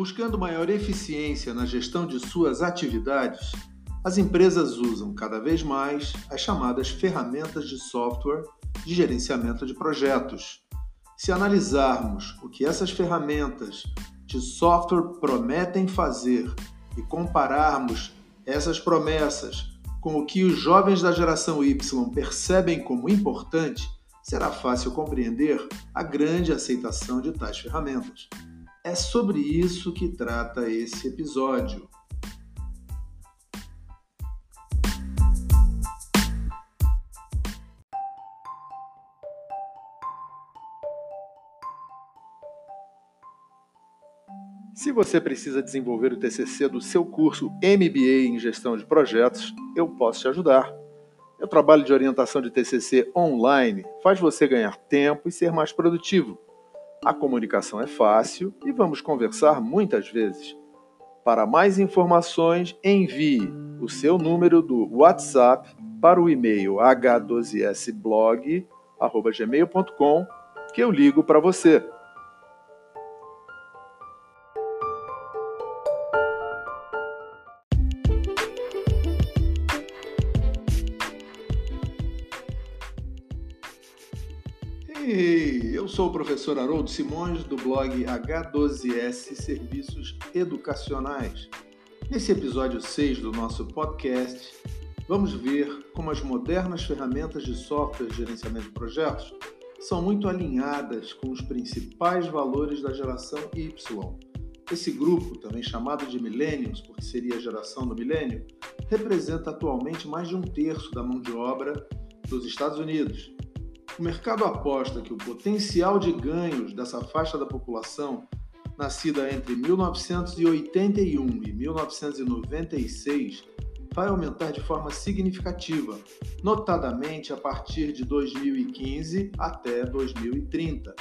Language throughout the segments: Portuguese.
Buscando maior eficiência na gestão de suas atividades, as empresas usam cada vez mais as chamadas ferramentas de software de gerenciamento de projetos. Se analisarmos o que essas ferramentas de software prometem fazer e compararmos essas promessas com o que os jovens da geração Y percebem como importante, será fácil compreender a grande aceitação de tais ferramentas. É sobre isso que trata esse episódio. Se você precisa desenvolver o TCC do seu curso MBA em Gestão de Projetos, eu posso te ajudar. Meu trabalho de orientação de TCC online faz você ganhar tempo e ser mais produtivo. A comunicação é fácil e vamos conversar muitas vezes. Para mais informações, envie o seu número do WhatsApp para o e-mail h12sblog.gmail.com que eu ligo para você. Sou o professor Haroldo Simões do blog H12S Serviços Educacionais. Nesse episódio 6 do nosso podcast, vamos ver como as modernas ferramentas de software de gerenciamento de projetos são muito alinhadas com os principais valores da geração Y. Esse grupo, também chamado de Millennials, porque seria a geração do milênio, representa atualmente mais de um terço da mão de obra dos Estados Unidos o mercado aposta que o potencial de ganhos dessa faixa da população, nascida entre 1981 e 1996, vai aumentar de forma significativa, notadamente a partir de 2015 até 2030,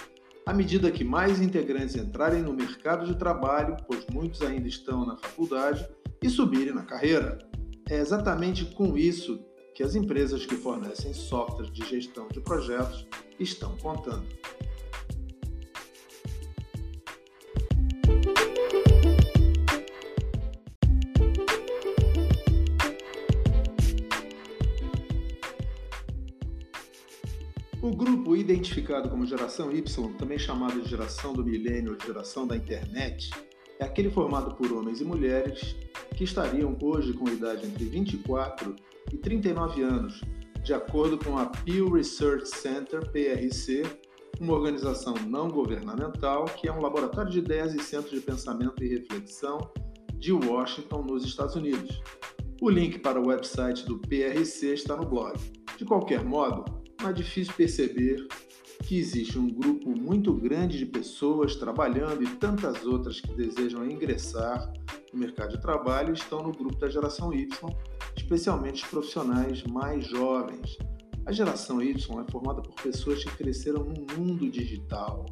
à medida que mais integrantes entrarem no mercado de trabalho, pois muitos ainda estão na faculdade, e subirem na carreira. É exatamente com isso que as empresas que fornecem software de gestão de projetos estão contando. O grupo identificado como geração Y, também chamado de geração do milênio ou geração da internet, é aquele formado por homens e mulheres que estariam hoje com idade entre 24 e 39 anos, de acordo com a Pew Research Center, PRC, uma organização não governamental que é um laboratório de ideias e centro de pensamento e reflexão de Washington, nos Estados Unidos. O link para o website do PRC está no blog. De qualquer modo, não é difícil perceber que existe um grupo muito grande de pessoas trabalhando e tantas outras que desejam ingressar no mercado de trabalho estão no grupo da geração Y, especialmente os profissionais mais jovens. A geração Y é formada por pessoas que cresceram no mundo digital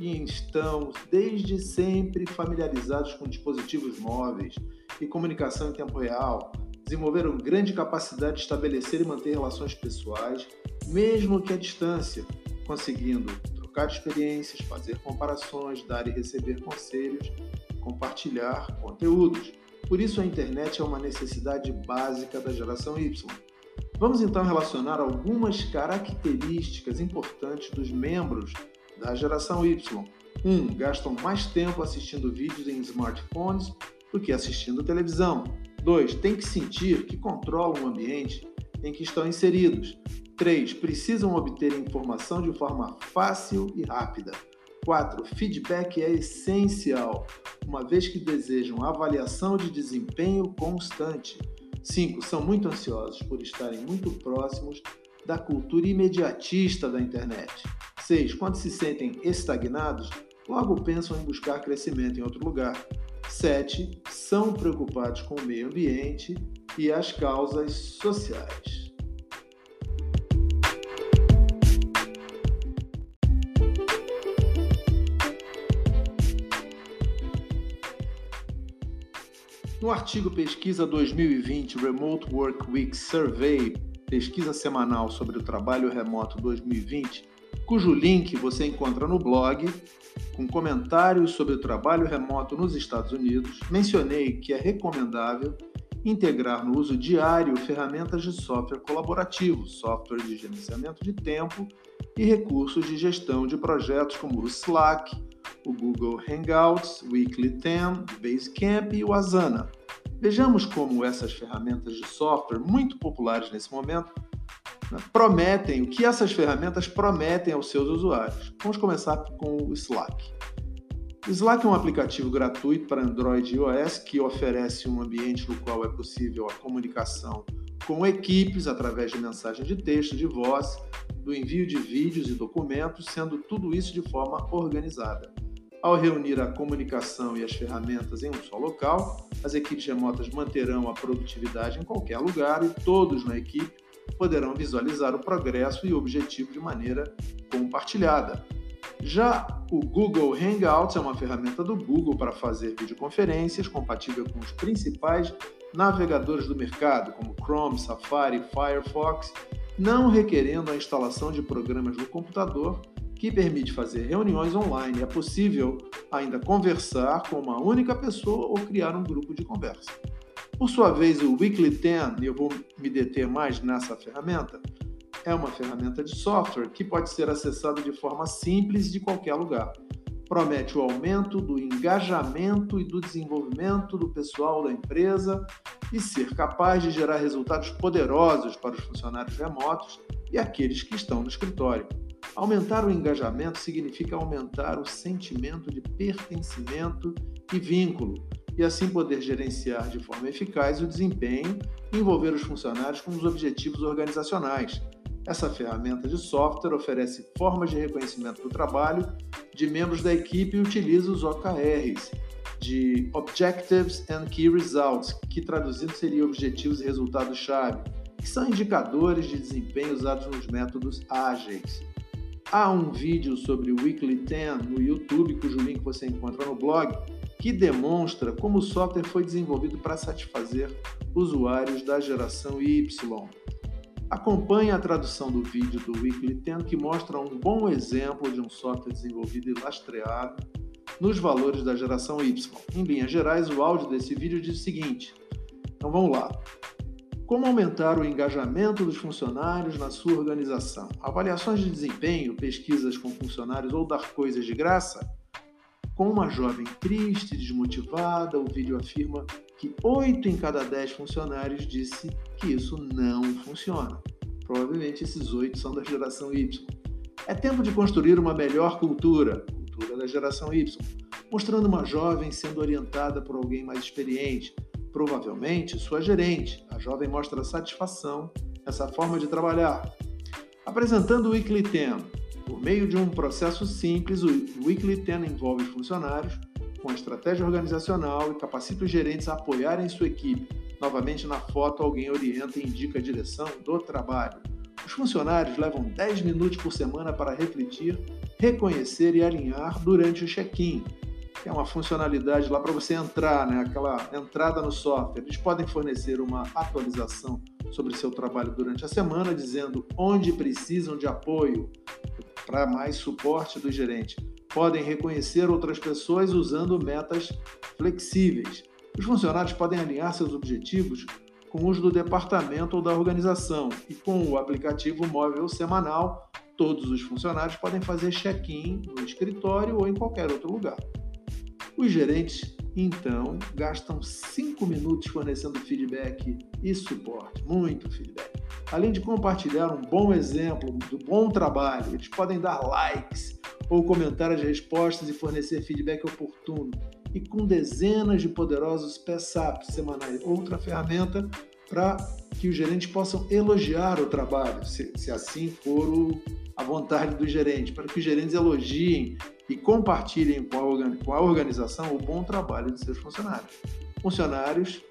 e estão desde sempre familiarizados com dispositivos móveis e comunicação em tempo real, desenvolveram grande capacidade de estabelecer e manter relações pessoais, mesmo que à distância, conseguindo trocar experiências, fazer comparações, dar e receber conselhos, compartilhar conteúdos. Por isso, a internet é uma necessidade básica da geração Y. Vamos então relacionar algumas características importantes dos membros da geração Y. 1. Um, gastam mais tempo assistindo vídeos em smartphones do que assistindo televisão. 2. Têm que sentir que controlam o ambiente em que estão inseridos. 3. Precisam obter informação de forma fácil e rápida. 4. Feedback é essencial, uma vez que desejam avaliação de desempenho constante. 5. São muito ansiosos por estarem muito próximos da cultura imediatista da internet. 6. Quando se sentem estagnados, logo pensam em buscar crescimento em outro lugar. 7. São preocupados com o meio ambiente e as causas sociais. No artigo Pesquisa 2020 Remote Work Week Survey, pesquisa semanal sobre o trabalho remoto 2020, cujo link você encontra no blog, com comentários sobre o trabalho remoto nos Estados Unidos. Mencionei que é recomendável integrar no uso diário ferramentas de software colaborativo, software de gerenciamento de tempo e recursos de gestão de projetos como o Slack, o Google Hangouts, Weekly 10, Basecamp e o Asana. Vejamos como essas ferramentas de software, muito populares nesse momento, né, prometem, o que essas ferramentas prometem aos seus usuários. Vamos começar com o Slack. O Slack é um aplicativo gratuito para Android e iOS que oferece um ambiente no qual é possível a comunicação com equipes através de mensagem de texto, de voz, do envio de vídeos e documentos, sendo tudo isso de forma organizada. Ao reunir a comunicação e as ferramentas em um só local, as equipes remotas manterão a produtividade em qualquer lugar e todos na equipe poderão visualizar o progresso e o objetivo de maneira compartilhada. Já o Google Hangouts é uma ferramenta do Google para fazer videoconferências compatível com os principais navegadores do mercado, como Chrome, Safari, Firefox, não requerendo a instalação de programas no computador, que permite fazer reuniões online. É possível ainda conversar com uma única pessoa ou criar um grupo de conversa. Por sua vez, o Weekly 10, e eu vou me deter mais nessa ferramenta, é uma ferramenta de software que pode ser acessada de forma simples de qualquer lugar promete o aumento do engajamento e do desenvolvimento do pessoal da empresa e ser capaz de gerar resultados poderosos para os funcionários remotos e aqueles que estão no escritório. Aumentar o engajamento significa aumentar o sentimento de pertencimento e vínculo, e assim poder gerenciar de forma eficaz o desempenho e envolver os funcionários com os objetivos organizacionais. Essa ferramenta de software oferece formas de reconhecimento do trabalho de membros da equipe e utiliza os OKRs, de Objectives and Key Results, que traduzindo seria objetivos e resultados-chave, que são indicadores de desempenho usados nos métodos ágeis. Há um vídeo sobre o Weekly 10 no YouTube, cujo link você encontra no blog, que demonstra como o software foi desenvolvido para satisfazer usuários da geração Y. Acompanhe a tradução do vídeo do Weekly 10 que mostra um bom exemplo de um software desenvolvido e lastreado nos valores da geração Y. Em linhas gerais, o áudio desse vídeo diz o seguinte: então vamos lá. Como aumentar o engajamento dos funcionários na sua organização? Avaliações de desempenho, pesquisas com funcionários ou dar coisas de graça? Com uma jovem triste desmotivada, o vídeo afirma que 8 em cada 10 funcionários disse que isso não funciona. Provavelmente esses 8 são da geração Y. É tempo de construir uma melhor cultura, cultura da geração Y, mostrando uma jovem sendo orientada por alguém mais experiente, provavelmente sua gerente. A jovem mostra satisfação nessa forma de trabalhar. Apresentando o Weekly 10. Por meio de um processo simples, o Weekly 10 envolve os funcionários com a estratégia organizacional e capacita os gerentes a apoiarem sua equipe. Novamente, na foto, alguém orienta e indica a direção do trabalho. Os funcionários levam 10 minutos por semana para refletir, reconhecer e alinhar durante o check-in, que é uma funcionalidade lá para você entrar, né? aquela entrada no software. Eles podem fornecer uma atualização sobre seu trabalho durante a semana, dizendo onde precisam de apoio para mais suporte do gerente podem reconhecer outras pessoas usando metas flexíveis. Os funcionários podem alinhar seus objetivos com os do departamento ou da organização e com o aplicativo móvel semanal, todos os funcionários podem fazer check-in no escritório ou em qualquer outro lugar. Os gerentes, então, gastam 5 minutos fornecendo feedback e suporte, muito feedback. Além de compartilhar um bom exemplo do bom trabalho, eles podem dar likes ou comentar as respostas e fornecer feedback oportuno. E com dezenas de poderosos PSAPs semanais, outra ferramenta para que os gerentes possam elogiar o trabalho, se, se assim for o, a vontade do gerente, para que os gerentes elogiem e compartilhem com a, com a organização o bom trabalho de seus funcionários. Funcionários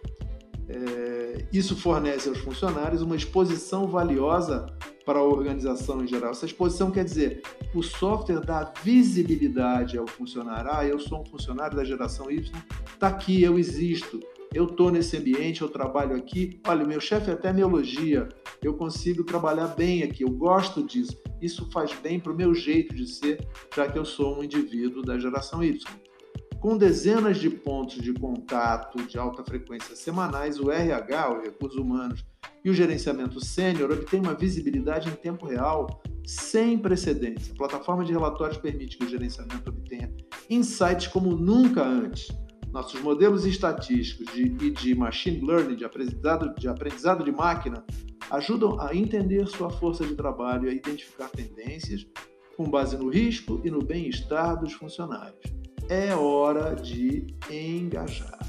é, isso fornece aos funcionários uma exposição valiosa para a organização em geral. Essa exposição quer dizer, o software dá visibilidade ao funcionário. Ah, eu sou um funcionário da geração Y, está aqui, eu existo, eu estou nesse ambiente, eu trabalho aqui. Olha, meu chefe até me elogia, eu consigo trabalhar bem aqui, eu gosto disso. isso faz bem para o meu jeito de ser, já que eu sou um indivíduo da geração Y. Com dezenas de pontos de contato de alta frequência semanais, o RH, o Recursos Humanos e o Gerenciamento Sênior obtém uma visibilidade em tempo real sem precedentes. A plataforma de relatórios permite que o gerenciamento obtenha insights como nunca antes. Nossos modelos estatísticos de, e de machine learning, de aprendizado, de aprendizado de máquina, ajudam a entender sua força de trabalho e a identificar tendências com base no risco e no bem-estar dos funcionários é hora de engajar.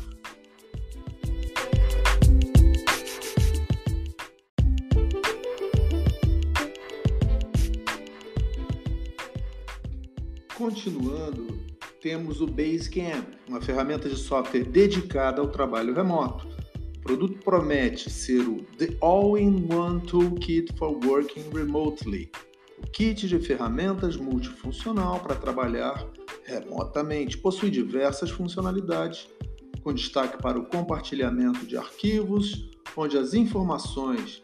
Continuando, temos o Basecamp, uma ferramenta de software dedicada ao trabalho remoto. O produto promete ser o The All-in-One Toolkit for Working Remotely, o kit de ferramentas multifuncional para trabalhar remotamente. Possui diversas funcionalidades, com destaque para o compartilhamento de arquivos, onde as informações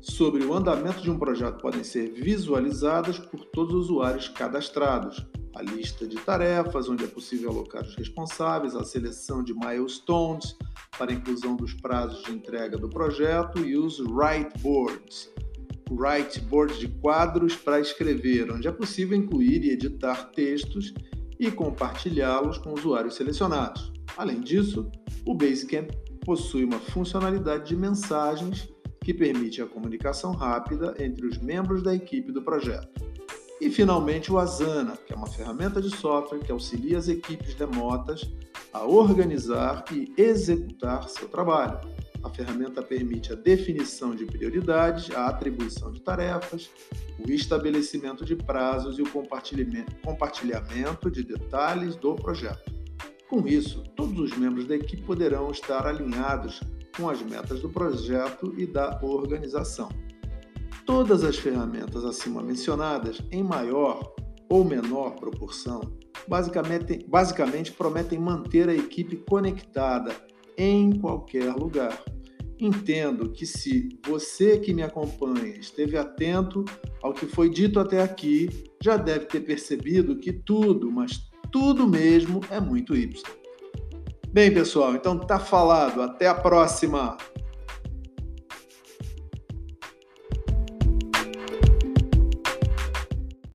sobre o andamento de um projeto podem ser visualizadas por todos os usuários cadastrados. A lista de tarefas, onde é possível alocar os responsáveis, a seleção de milestones para inclusão dos prazos de entrega do projeto e os whiteboards, whiteboards de quadros para escrever, onde é possível incluir e editar textos e compartilhá-los com usuários selecionados. Além disso, o Basecamp possui uma funcionalidade de mensagens que permite a comunicação rápida entre os membros da equipe do projeto. E finalmente o Asana, que é uma ferramenta de software que auxilia as equipes remotas a organizar e executar seu trabalho. A ferramenta permite a definição de prioridades, a atribuição de tarefas, o estabelecimento de prazos e o compartilhamento de detalhes do projeto. Com isso, todos os membros da equipe poderão estar alinhados com as metas do projeto e da organização. Todas as ferramentas acima mencionadas, em maior ou menor proporção, basicamente, basicamente prometem manter a equipe conectada em qualquer lugar. Entendo que se você que me acompanha esteve atento ao que foi dito até aqui, já deve ter percebido que tudo, mas tudo mesmo é muito Y. Bem, pessoal, então tá falado. Até a próxima!